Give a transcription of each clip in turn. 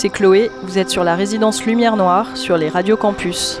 C'est Chloé, vous êtes sur la résidence Lumière Noire sur les radios campus.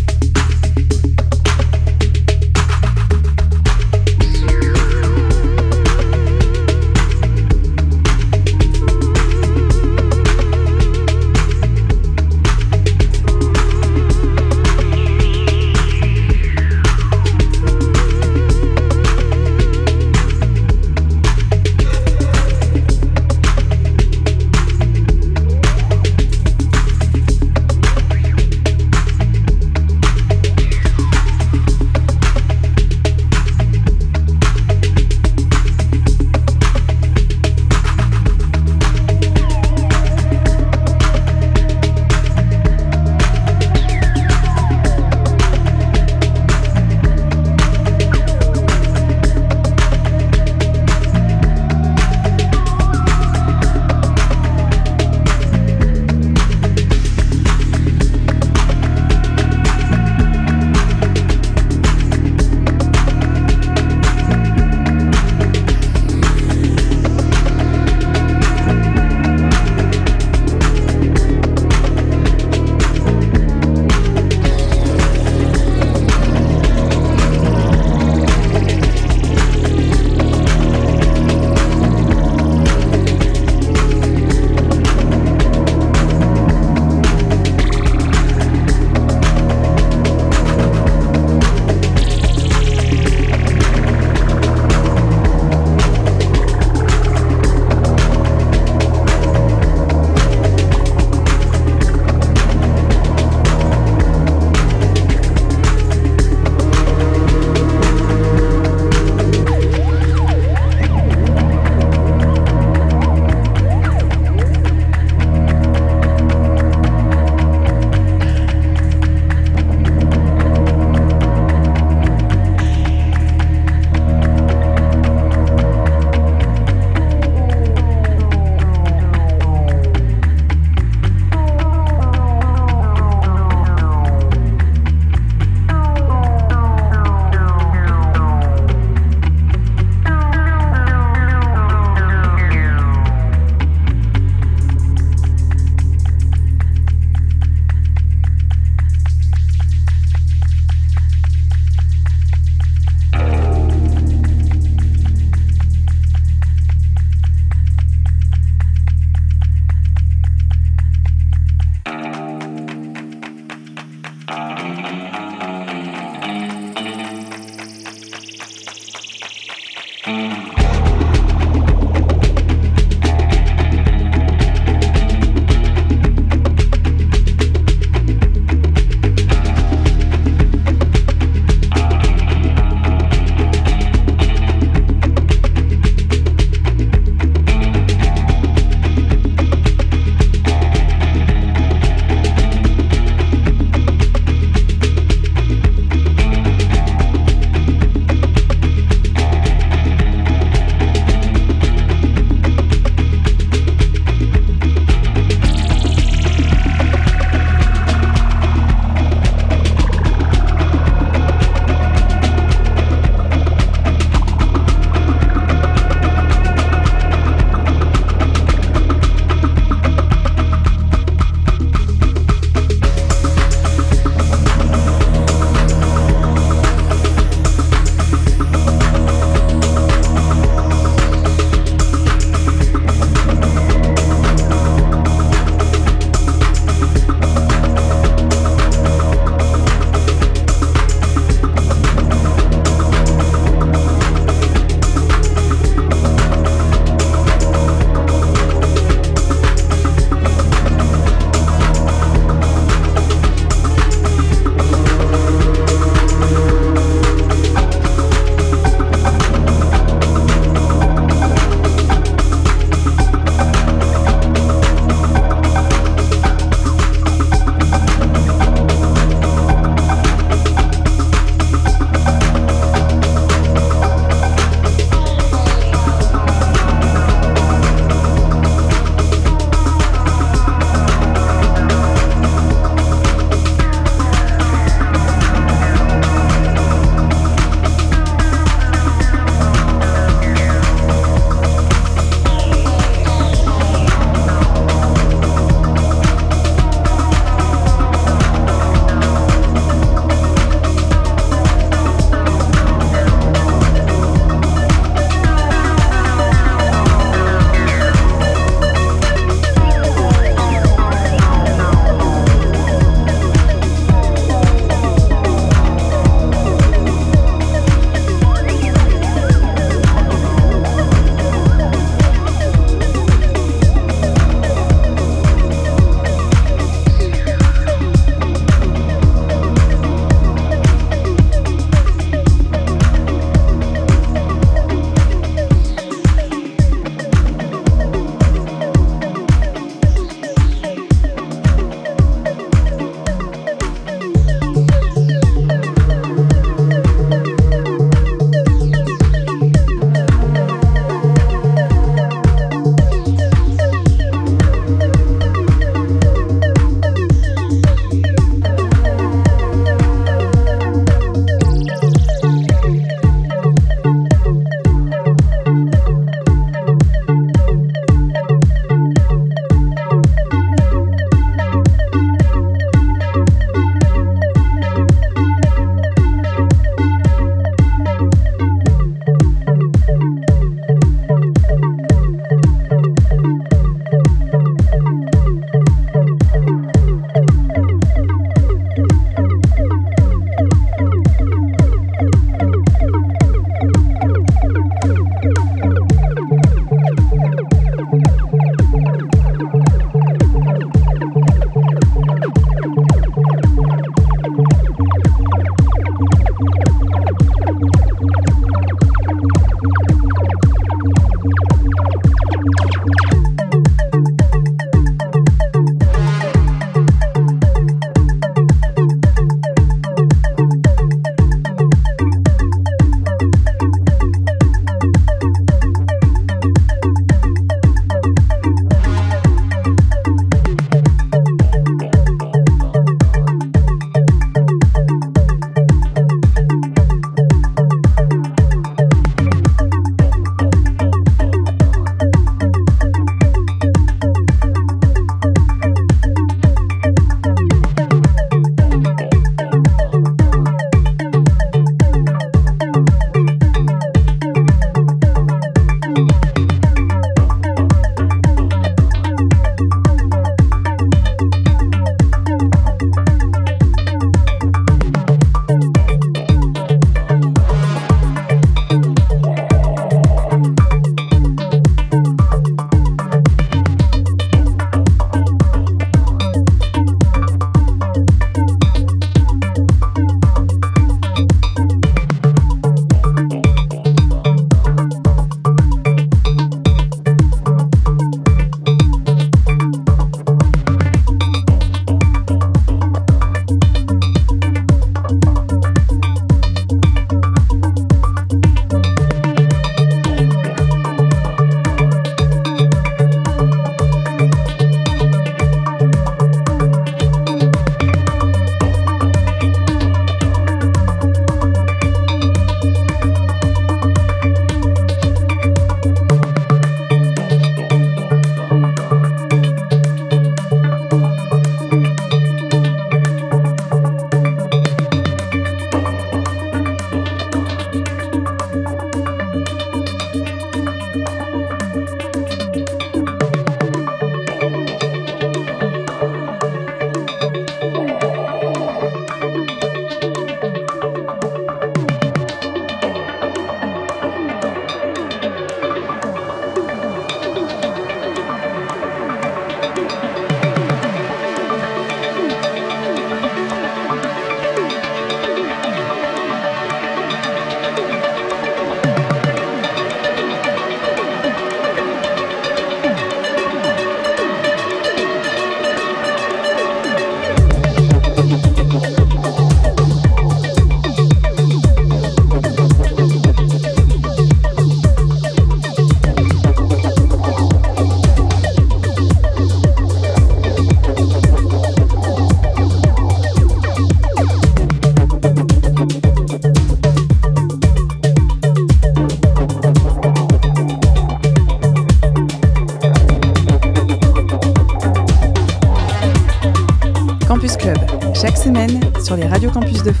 Campus de.